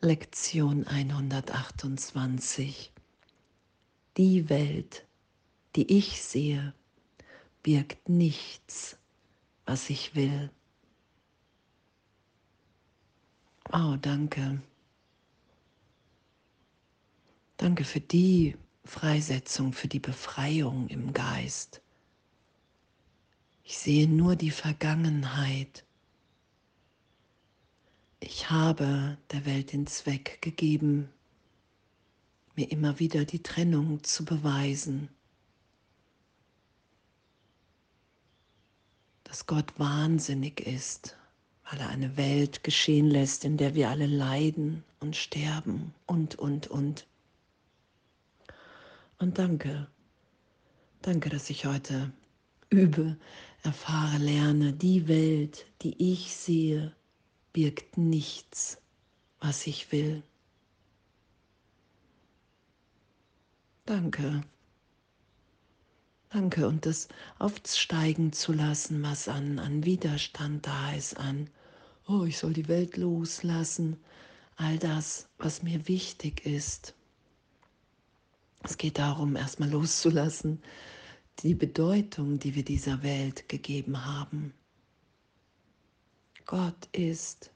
Lektion 128. Die Welt, die ich sehe, birgt nichts, was ich will. Oh, danke. Danke für die Freisetzung, für die Befreiung im Geist. Ich sehe nur die Vergangenheit ich habe der Welt den Zweck gegeben, mir immer wieder die Trennung zu beweisen, dass Gott wahnsinnig ist, weil er eine Welt geschehen lässt, in der wir alle leiden und sterben und, und, und. Und danke, danke, dass ich heute übe, erfahre, lerne, die Welt, die ich sehe, birgt nichts, was ich will. Danke. Danke und das aufsteigen zu lassen, was an, an Widerstand da ist, an, oh, ich soll die Welt loslassen, all das, was mir wichtig ist. Es geht darum, erstmal loszulassen, die Bedeutung, die wir dieser Welt gegeben haben. Gott ist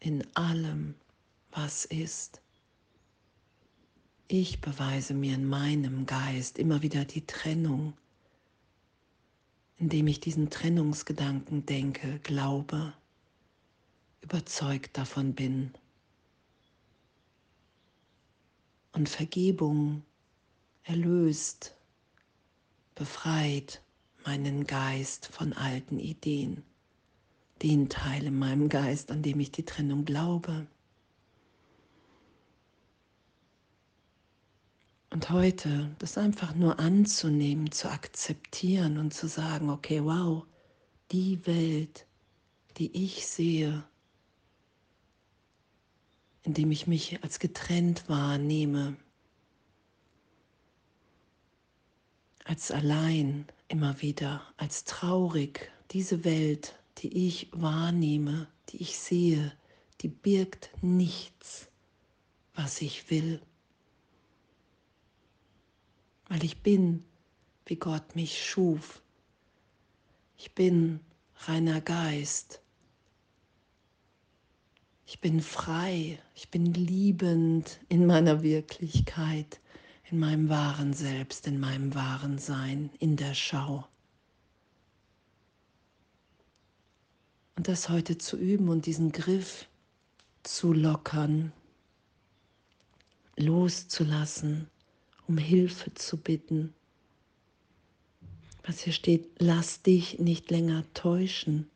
in allem, was ist. Ich beweise mir in meinem Geist immer wieder die Trennung, indem ich diesen Trennungsgedanken denke, glaube, überzeugt davon bin. Und Vergebung erlöst, befreit meinen Geist von alten Ideen den Teil in meinem Geist, an dem ich die Trennung glaube. Und heute das einfach nur anzunehmen, zu akzeptieren und zu sagen, okay, wow, die Welt, die ich sehe, indem ich mich als getrennt wahrnehme, als allein immer wieder, als traurig, diese Welt die ich wahrnehme, die ich sehe, die birgt nichts, was ich will. Weil ich bin, wie Gott mich schuf. Ich bin reiner Geist. Ich bin frei, ich bin liebend in meiner Wirklichkeit, in meinem wahren Selbst, in meinem wahren Sein, in der Schau. Und das heute zu üben und diesen Griff zu lockern, loszulassen, um Hilfe zu bitten. Was hier steht, lass dich nicht länger täuschen.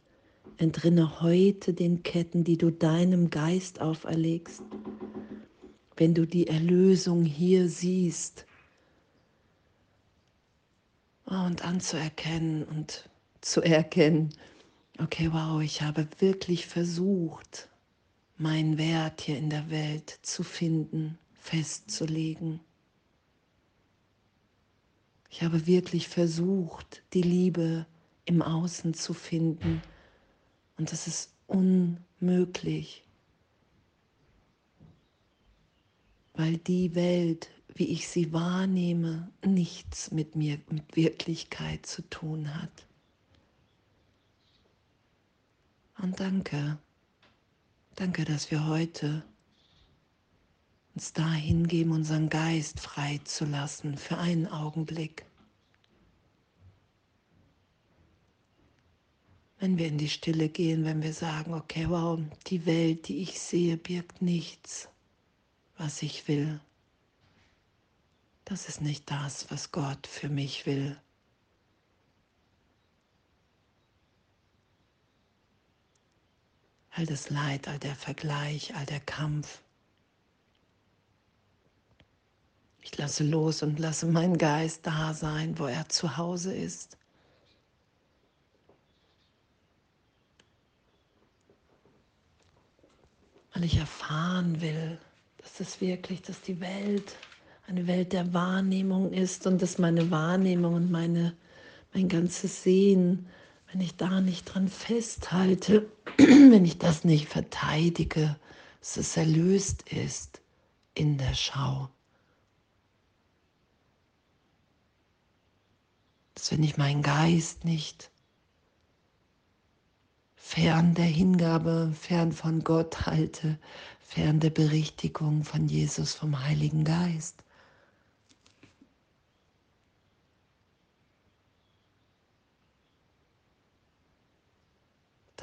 Entrinne heute den Ketten, die du deinem Geist auferlegst. Wenn du die Erlösung hier siehst, und anzuerkennen und zu erkennen, okay, wow, ich habe wirklich versucht, meinen Wert hier in der Welt zu finden, festzulegen. Ich habe wirklich versucht, die Liebe im Außen zu finden und das ist unmöglich, weil die Welt, wie ich sie wahrnehme, nichts mit mir, mit Wirklichkeit zu tun hat. Und danke, danke, dass wir heute uns dahin geben, unseren Geist frei zu lassen für einen Augenblick. Wenn wir in die Stille gehen, wenn wir sagen, okay, wow, die Welt, die ich sehe, birgt nichts, was ich will. Das ist nicht das, was Gott für mich will. All das Leid, all der Vergleich, all der Kampf. Ich lasse los und lasse meinen Geist da sein, wo er zu Hause ist. Weil ich erfahren will, dass es wirklich, dass die Welt eine Welt der Wahrnehmung ist und dass meine Wahrnehmung und meine, mein ganzes Sehen wenn ich da nicht dran festhalte, wenn ich das nicht verteidige, dass es erlöst ist in der Schau. Dass wenn ich meinen Geist nicht fern der Hingabe, fern von Gott halte, fern der Berichtigung von Jesus vom Heiligen Geist,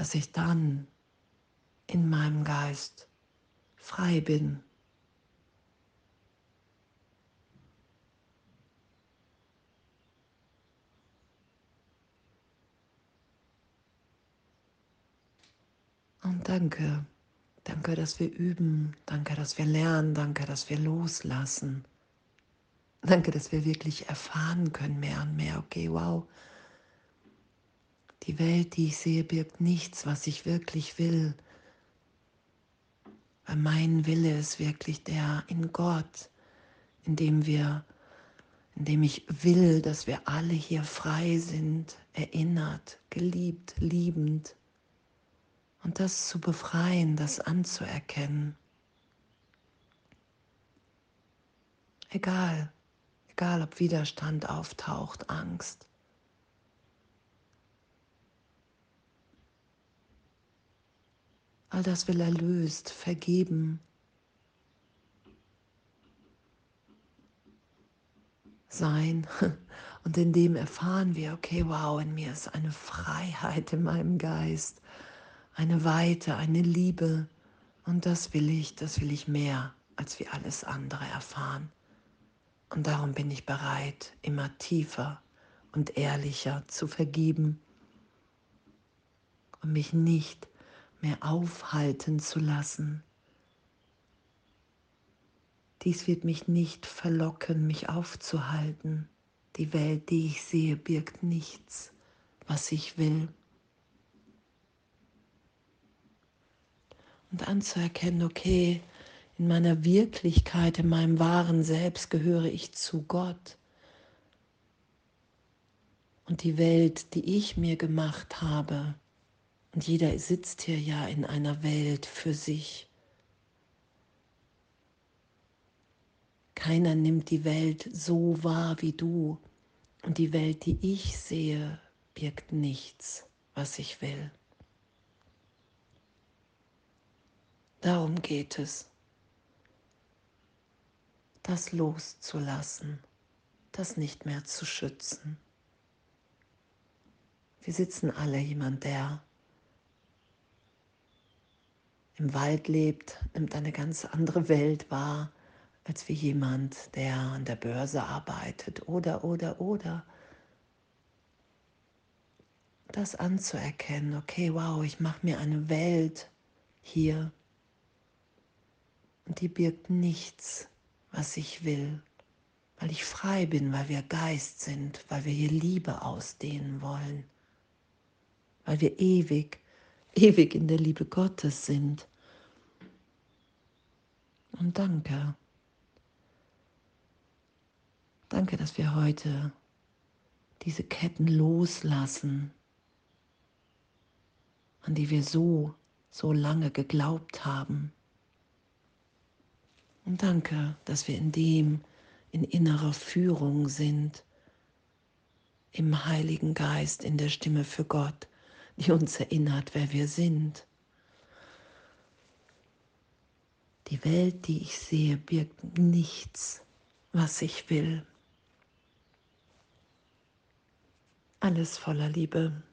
dass ich dann in meinem Geist frei bin. Und danke, danke, dass wir üben, danke, dass wir lernen, danke, dass wir loslassen. Danke, dass wir wirklich erfahren können mehr und mehr, okay, wow, die Welt, die ich sehe, birgt nichts, was ich wirklich will. Weil mein Wille ist wirklich der in Gott, in dem wir, in dem ich will, dass wir alle hier frei sind, erinnert, geliebt, liebend. Und das zu befreien, das anzuerkennen. Egal, egal ob Widerstand auftaucht, Angst. All das will erlöst, vergeben. Sein. Und in dem erfahren wir, okay, wow, in mir ist eine Freiheit in meinem Geist, eine Weite, eine Liebe. Und das will ich, das will ich mehr, als wir alles andere erfahren. Und darum bin ich bereit, immer tiefer und ehrlicher zu vergeben und mich nicht mehr aufhalten zu lassen. Dies wird mich nicht verlocken, mich aufzuhalten. Die Welt, die ich sehe, birgt nichts, was ich will. Und anzuerkennen, okay, in meiner Wirklichkeit, in meinem wahren Selbst gehöre ich zu Gott. Und die Welt, die ich mir gemacht habe, und jeder sitzt hier ja in einer Welt für sich. Keiner nimmt die Welt so wahr wie du. Und die Welt, die ich sehe, birgt nichts, was ich will. Darum geht es, das loszulassen, das nicht mehr zu schützen. Wir sitzen alle jemand, der im Wald lebt, nimmt eine ganz andere Welt wahr, als wie jemand, der an der Börse arbeitet oder, oder, oder. Das anzuerkennen, okay, wow, ich mache mir eine Welt hier und die birgt nichts, was ich will, weil ich frei bin, weil wir Geist sind, weil wir hier Liebe ausdehnen wollen, weil wir ewig ewig in der Liebe Gottes sind. Und danke. Danke, dass wir heute diese Ketten loslassen, an die wir so, so lange geglaubt haben. Und danke, dass wir in dem in innerer Führung sind, im Heiligen Geist, in der Stimme für Gott die uns erinnert, wer wir sind. Die Welt, die ich sehe, birgt nichts, was ich will. Alles voller Liebe.